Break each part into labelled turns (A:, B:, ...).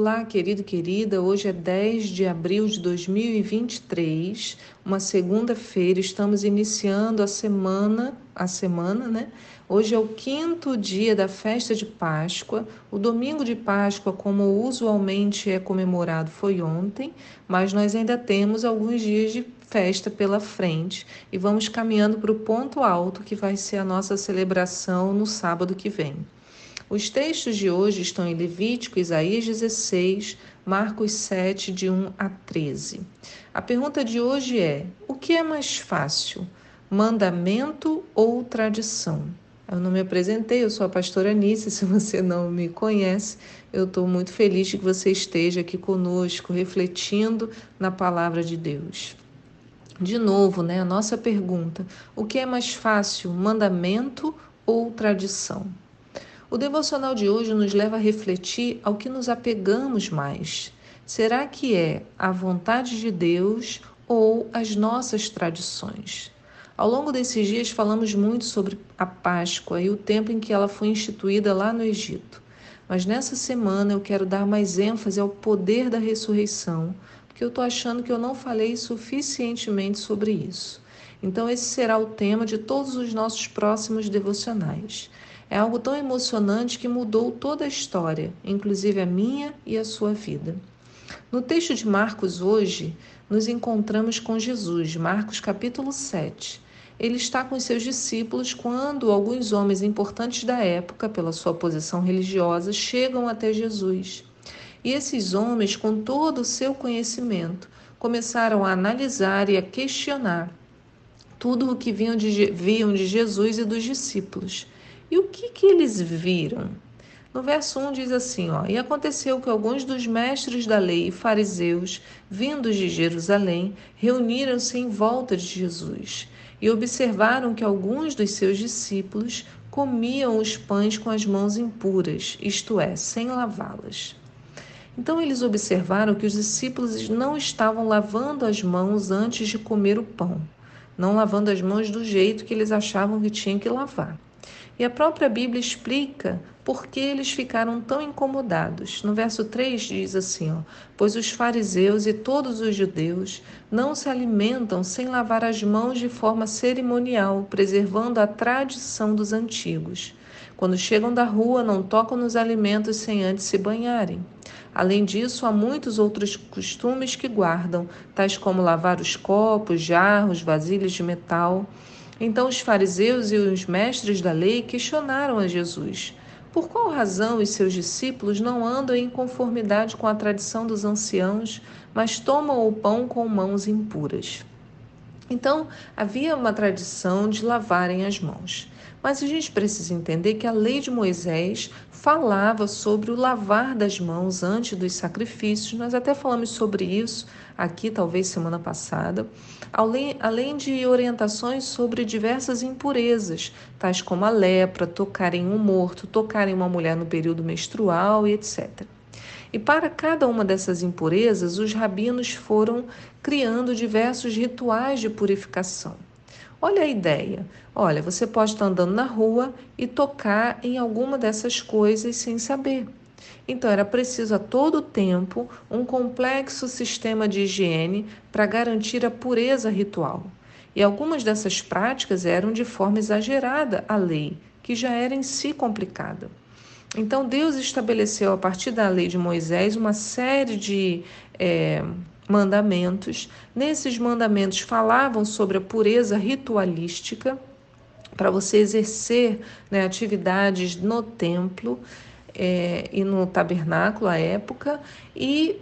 A: Olá, querido querida. Hoje é 10 de abril de 2023, uma segunda-feira. Estamos iniciando a semana, a semana, né? Hoje é o quinto dia da festa de Páscoa. O domingo de Páscoa, como usualmente é comemorado, foi ontem, mas nós ainda temos alguns dias de festa pela frente e vamos caminhando para o ponto alto que vai ser a nossa celebração no sábado que vem. Os textos de hoje estão em Levítico, Isaías 16, Marcos 7, de 1 a 13. A pergunta de hoje é: o que é mais fácil, mandamento ou tradição? Eu não me apresentei, eu sou a pastora Anice. Se você não me conhece, eu estou muito feliz de que você esteja aqui conosco, refletindo na palavra de Deus. De novo, né, a nossa pergunta: o que é mais fácil, mandamento ou tradição? O devocional de hoje nos leva a refletir ao que nos apegamos mais. Será que é a vontade de Deus ou as nossas tradições? Ao longo desses dias falamos muito sobre a Páscoa e o tempo em que ela foi instituída lá no Egito. Mas nessa semana eu quero dar mais ênfase ao poder da ressurreição, porque eu estou achando que eu não falei suficientemente sobre isso. Então, esse será o tema de todos os nossos próximos devocionais. É algo tão emocionante que mudou toda a história, inclusive a minha e a sua vida. No texto de Marcos hoje, nos encontramos com Jesus, Marcos capítulo 7. Ele está com seus discípulos quando alguns homens importantes da época, pela sua posição religiosa, chegam até Jesus. E esses homens, com todo o seu conhecimento, começaram a analisar e a questionar tudo o que viam de, viam de Jesus e dos discípulos. E o que, que eles viram? No verso 1 diz assim: ó, E aconteceu que alguns dos mestres da lei e fariseus, vindos de Jerusalém, reuniram-se em volta de Jesus e observaram que alguns dos seus discípulos comiam os pães com as mãos impuras, isto é, sem lavá-las. Então eles observaram que os discípulos não estavam lavando as mãos antes de comer o pão, não lavando as mãos do jeito que eles achavam que tinham que lavar. E a própria Bíblia explica por que eles ficaram tão incomodados. No verso 3 diz assim: ó, Pois os fariseus e todos os judeus não se alimentam sem lavar as mãos de forma cerimonial, preservando a tradição dos antigos. Quando chegam da rua, não tocam nos alimentos sem antes se banharem. Além disso, há muitos outros costumes que guardam, tais como lavar os copos, jarros, vasilhas de metal. Então os fariseus e os mestres da lei questionaram a Jesus. Por qual razão os seus discípulos não andam em conformidade com a tradição dos anciãos, mas tomam o pão com mãos impuras? Então, havia uma tradição de lavarem as mãos. Mas a gente precisa entender que a lei de Moisés falava sobre o lavar das mãos antes dos sacrifícios. Nós até falamos sobre isso aqui, talvez semana passada, além, além de orientações sobre diversas impurezas, tais como a lepra, tocar em um morto, tocar em uma mulher no período menstrual e etc. E para cada uma dessas impurezas, os rabinos foram criando diversos rituais de purificação. Olha a ideia. Olha, você pode estar andando na rua e tocar em alguma dessas coisas sem saber. Então era preciso a todo tempo um complexo sistema de higiene para garantir a pureza ritual. E algumas dessas práticas eram de forma exagerada a lei, que já era em si complicada. Então Deus estabeleceu a partir da lei de Moisés uma série de é, mandamentos. Nesses mandamentos falavam sobre a pureza ritualística, para você exercer né, atividades no templo é, e no tabernáculo à época. E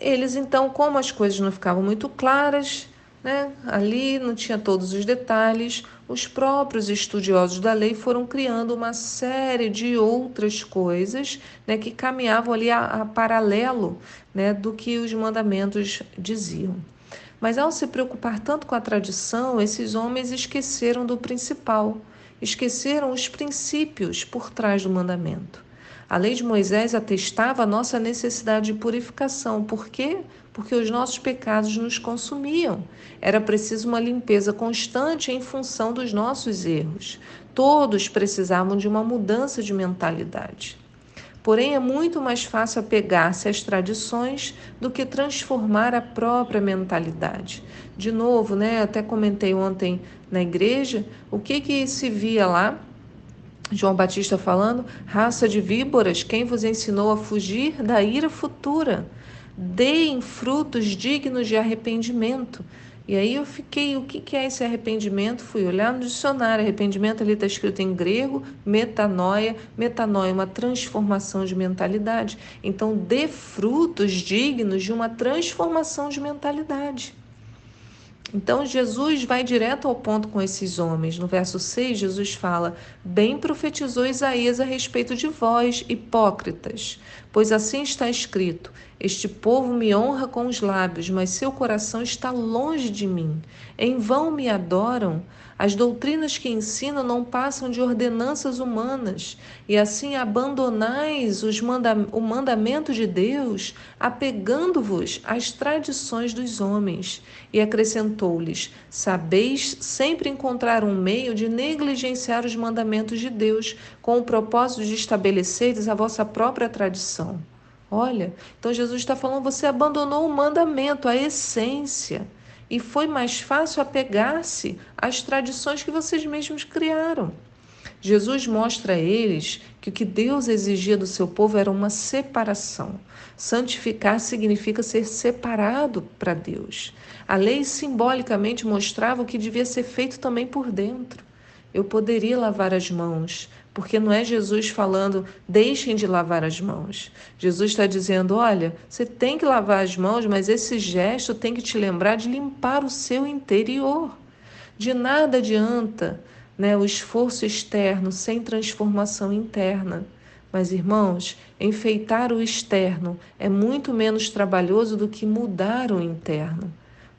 A: eles, então, como as coisas não ficavam muito claras, né, ali não tinha todos os detalhes, os próprios estudiosos da lei foram criando uma série de outras coisas né, que caminhavam ali a, a paralelo né, do que os mandamentos diziam. Mas ao se preocupar tanto com a tradição, esses homens esqueceram do principal, esqueceram os princípios por trás do mandamento. A lei de Moisés atestava a nossa necessidade de purificação. Por quê? Porque os nossos pecados nos consumiam. Era preciso uma limpeza constante em função dos nossos erros. Todos precisavam de uma mudança de mentalidade. Porém, é muito mais fácil apegar-se às tradições do que transformar a própria mentalidade. De novo, né, até comentei ontem na igreja, o que que se via lá? João Batista falando: raça de víboras, quem vos ensinou a fugir da ira futura? Deem frutos dignos de arrependimento. E aí eu fiquei, o que é esse arrependimento? Fui olhar no dicionário, arrependimento ali está escrito em grego, metanoia. Metanoia é uma transformação de mentalidade. Então, dê frutos dignos de uma transformação de mentalidade. Então Jesus vai direto ao ponto com esses homens. No verso 6, Jesus fala: Bem profetizou Isaías a respeito de vós, hipócritas, pois assim está escrito: Este povo me honra com os lábios, mas seu coração está longe de mim. Em vão me adoram. As doutrinas que ensinam não passam de ordenanças humanas, e assim abandonais manda o mandamento de Deus, apegando-vos às tradições dos homens. E acrescentou-lhes: Sabeis sempre encontrar um meio de negligenciar os mandamentos de Deus, com o propósito de estabeleceres a vossa própria tradição. Olha, então Jesus está falando: você abandonou o mandamento, a essência e foi mais fácil apegar-se às tradições que vocês mesmos criaram. Jesus mostra a eles que o que Deus exigia do seu povo era uma separação. Santificar significa ser separado para Deus. A lei simbolicamente mostrava o que devia ser feito também por dentro. Eu poderia lavar as mãos, porque não é Jesus falando, deixem de lavar as mãos. Jesus está dizendo: olha, você tem que lavar as mãos, mas esse gesto tem que te lembrar de limpar o seu interior. De nada adianta né, o esforço externo sem transformação interna. Mas, irmãos, enfeitar o externo é muito menos trabalhoso do que mudar o interno.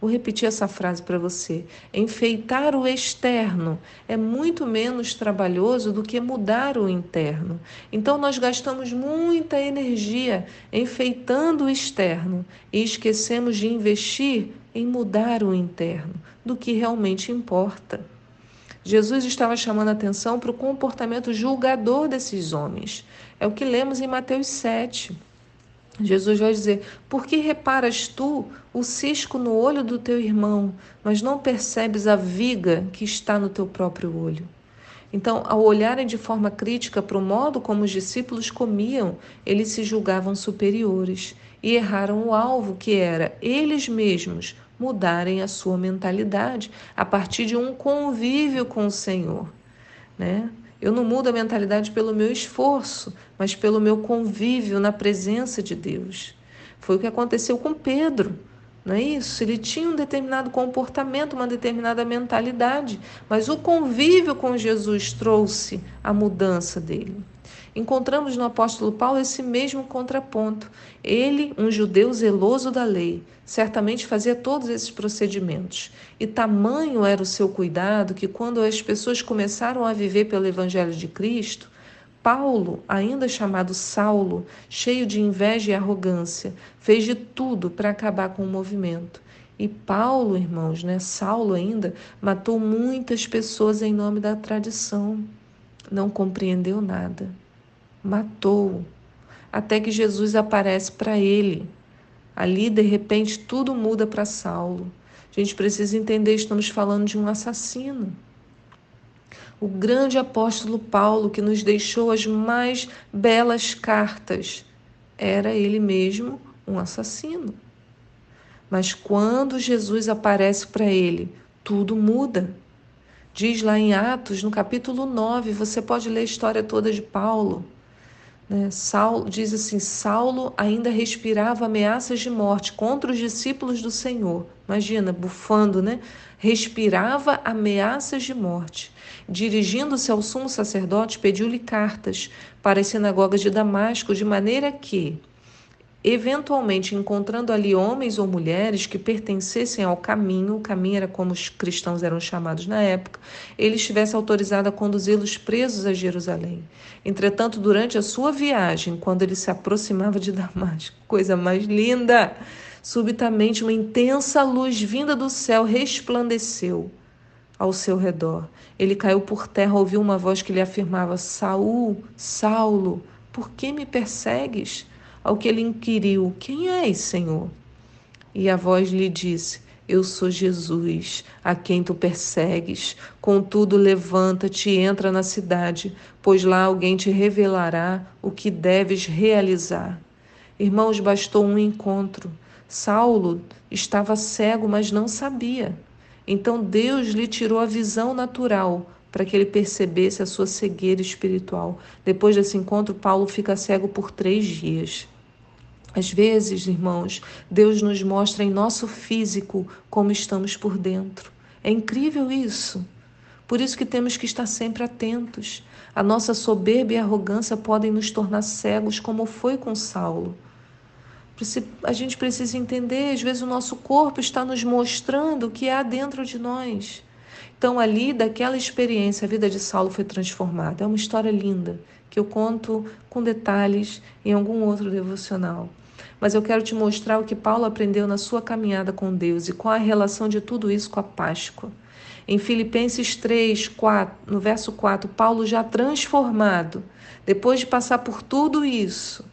A: Vou repetir essa frase para você. Enfeitar o externo é muito menos trabalhoso do que mudar o interno. Então, nós gastamos muita energia enfeitando o externo e esquecemos de investir em mudar o interno, do que realmente importa. Jesus estava chamando atenção para o comportamento julgador desses homens. É o que lemos em Mateus 7. Jesus vai dizer: Por que reparas tu o cisco no olho do teu irmão, mas não percebes a viga que está no teu próprio olho? Então, ao olharem de forma crítica para o modo como os discípulos comiam, eles se julgavam superiores e erraram o alvo, que era eles mesmos mudarem a sua mentalidade a partir de um convívio com o Senhor. Né? Eu não mudo a mentalidade pelo meu esforço, mas pelo meu convívio na presença de Deus. Foi o que aconteceu com Pedro. Não é isso? Ele tinha um determinado comportamento, uma determinada mentalidade, mas o convívio com Jesus trouxe a mudança dele. Encontramos no apóstolo Paulo esse mesmo contraponto. Ele, um judeu zeloso da lei, certamente fazia todos esses procedimentos. E tamanho era o seu cuidado que, quando as pessoas começaram a viver pelo Evangelho de Cristo, Paulo, ainda chamado Saulo, cheio de inveja e arrogância, fez de tudo para acabar com o movimento. E Paulo, irmãos, né, Saulo ainda, matou muitas pessoas em nome da tradição. Não compreendeu nada matou, até que Jesus aparece para ele. Ali, de repente, tudo muda para Saulo. A gente precisa entender, estamos falando de um assassino. O grande apóstolo Paulo, que nos deixou as mais belas cartas, era ele mesmo um assassino. Mas quando Jesus aparece para ele, tudo muda. Diz lá em Atos, no capítulo 9, você pode ler a história toda de Paulo. Né? Saulo, diz assim: Saulo ainda respirava ameaças de morte contra os discípulos do Senhor. Imagina, bufando, né? Respirava ameaças de morte. Dirigindo-se ao sumo sacerdote, pediu-lhe cartas para as sinagogas de Damasco, de maneira que eventualmente encontrando ali homens ou mulheres que pertencessem ao caminho, o caminho era como os cristãos eram chamados na época, ele estivesse autorizado a conduzi-los presos a Jerusalém. Entretanto, durante a sua viagem, quando ele se aproximava de Damasco, coisa mais linda, subitamente uma intensa luz vinda do céu resplandeceu ao seu redor. Ele caiu por terra, ouviu uma voz que lhe afirmava: Saul, Saulo, Por que me persegues? Ao que ele inquiriu: Quem és, Senhor? E a voz lhe disse: Eu sou Jesus, a quem tu persegues. Contudo, levanta-te e entra na cidade, pois lá alguém te revelará o que deves realizar. Irmãos, bastou um encontro. Saulo estava cego, mas não sabia. Então Deus lhe tirou a visão natural para que ele percebesse a sua cegueira espiritual. Depois desse encontro, Paulo fica cego por três dias. Às vezes, irmãos, Deus nos mostra em nosso físico como estamos por dentro. É incrível isso. Por isso que temos que estar sempre atentos. A nossa soberba e arrogância podem nos tornar cegos, como foi com Saulo. A gente precisa entender, às vezes o nosso corpo está nos mostrando o que há dentro de nós. Então, ali, daquela experiência, a vida de Saulo foi transformada. É uma história linda que eu conto com detalhes em algum outro devocional mas eu quero te mostrar o que Paulo aprendeu na sua caminhada com Deus e qual a relação de tudo isso com a Páscoa. Em Filipenses 3, 4, no verso 4, Paulo já transformado, depois de passar por tudo isso,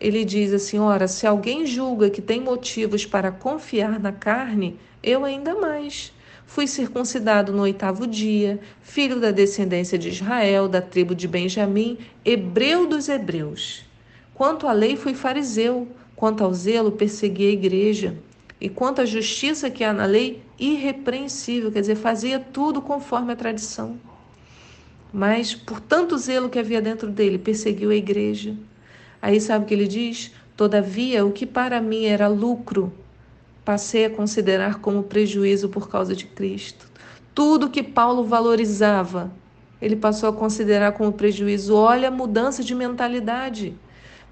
A: ele diz assim: Ora, se alguém julga que tem motivos para confiar na carne, eu ainda mais. Fui circuncidado no oitavo dia, filho da descendência de Israel, da tribo de Benjamim, hebreu dos hebreus. Quanto à lei, fui fariseu Quanto ao zelo, persegui a igreja. E quanto à justiça que há na lei, irrepreensível, quer dizer, fazia tudo conforme a tradição. Mas, por tanto zelo que havia dentro dele, perseguiu a igreja. Aí sabe o que ele diz? Todavia, o que para mim era lucro, passei a considerar como prejuízo por causa de Cristo. Tudo que Paulo valorizava, ele passou a considerar como prejuízo. Olha a mudança de mentalidade.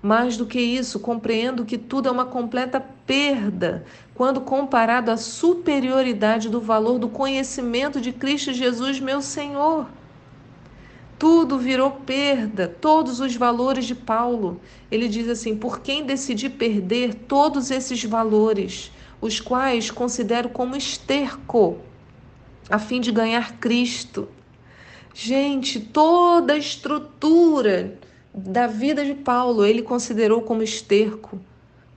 A: Mais do que isso, compreendo que tudo é uma completa perda quando comparado à superioridade do valor do conhecimento de Cristo Jesus, meu Senhor. Tudo virou perda, todos os valores de Paulo. Ele diz assim: por quem decidi perder todos esses valores, os quais considero como esterco, a fim de ganhar Cristo. Gente, toda a estrutura da vida de Paulo, ele considerou como esterco,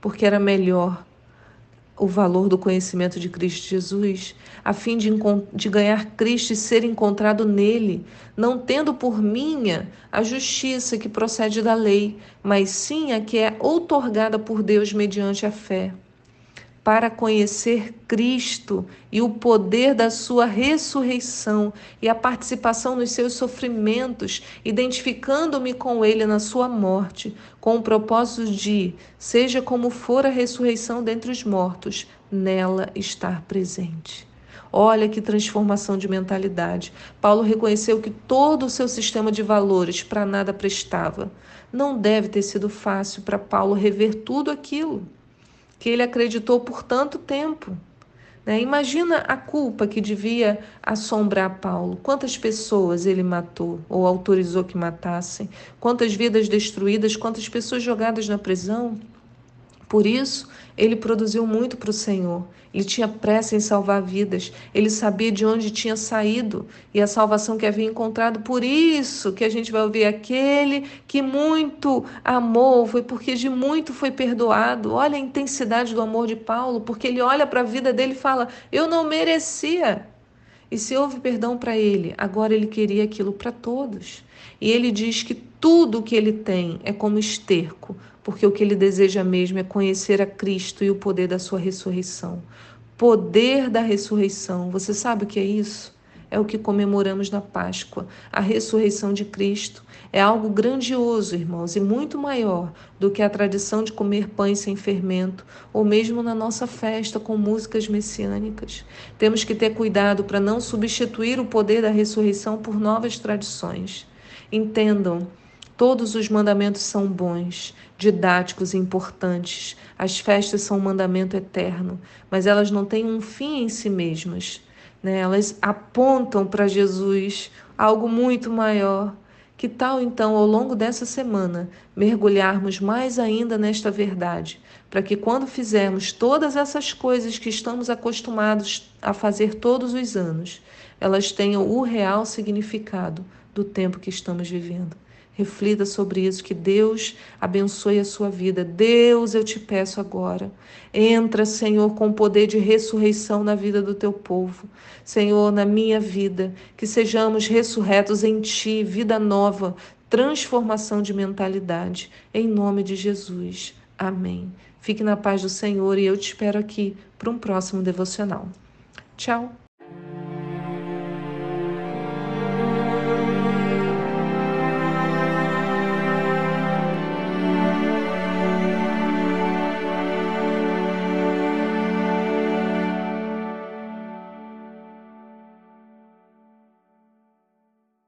A: porque era melhor o valor do conhecimento de Cristo Jesus, a fim de, de, ganhar Cristo e ser encontrado nele, não tendo por minha a justiça que procede da lei, mas sim a que é outorgada por Deus mediante a fé para conhecer Cristo e o poder da sua ressurreição e a participação nos seus sofrimentos, identificando-me com ele na sua morte, com o propósito de, seja como for a ressurreição dentre os mortos, nela estar presente. Olha que transformação de mentalidade. Paulo reconheceu que todo o seu sistema de valores para nada prestava. Não deve ter sido fácil para Paulo rever tudo aquilo que ele acreditou por tanto tempo. Né? Imagina a culpa que devia assombrar Paulo. Quantas pessoas ele matou ou autorizou que matassem? Quantas vidas destruídas? Quantas pessoas jogadas na prisão? Por isso, ele produziu muito para o Senhor. Ele tinha pressa em salvar vidas. Ele sabia de onde tinha saído e a salvação que havia encontrado. Por isso que a gente vai ouvir aquele que muito amou, foi porque de muito foi perdoado. Olha a intensidade do amor de Paulo, porque ele olha para a vida dele e fala: Eu não merecia. E se houve perdão para ele, agora ele queria aquilo para todos. E ele diz que tudo o que ele tem é como esterco porque o que ele deseja mesmo é conhecer a Cristo e o poder da sua ressurreição. Poder da ressurreição. Você sabe o que é isso? É o que comemoramos na Páscoa, a ressurreição de Cristo. É algo grandioso, irmãos, e muito maior do que a tradição de comer pães sem fermento, ou mesmo na nossa festa com músicas messiânicas. Temos que ter cuidado para não substituir o poder da ressurreição por novas tradições. Entendam Todos os mandamentos são bons, didáticos e importantes. As festas são um mandamento eterno, mas elas não têm um fim em si mesmas. Né? Elas apontam para Jesus algo muito maior. Que tal então, ao longo dessa semana, mergulharmos mais ainda nesta verdade, para que quando fizermos todas essas coisas que estamos acostumados a fazer todos os anos, elas tenham o real significado do tempo que estamos vivendo. Reflita sobre isso, que Deus abençoe a sua vida. Deus, eu te peço agora. Entra, Senhor, com poder de ressurreição na vida do teu povo. Senhor, na minha vida, que sejamos ressurretos em ti, vida nova, transformação de mentalidade. Em nome de Jesus. Amém. Fique na paz do Senhor e eu te espero aqui para um próximo devocional. Tchau.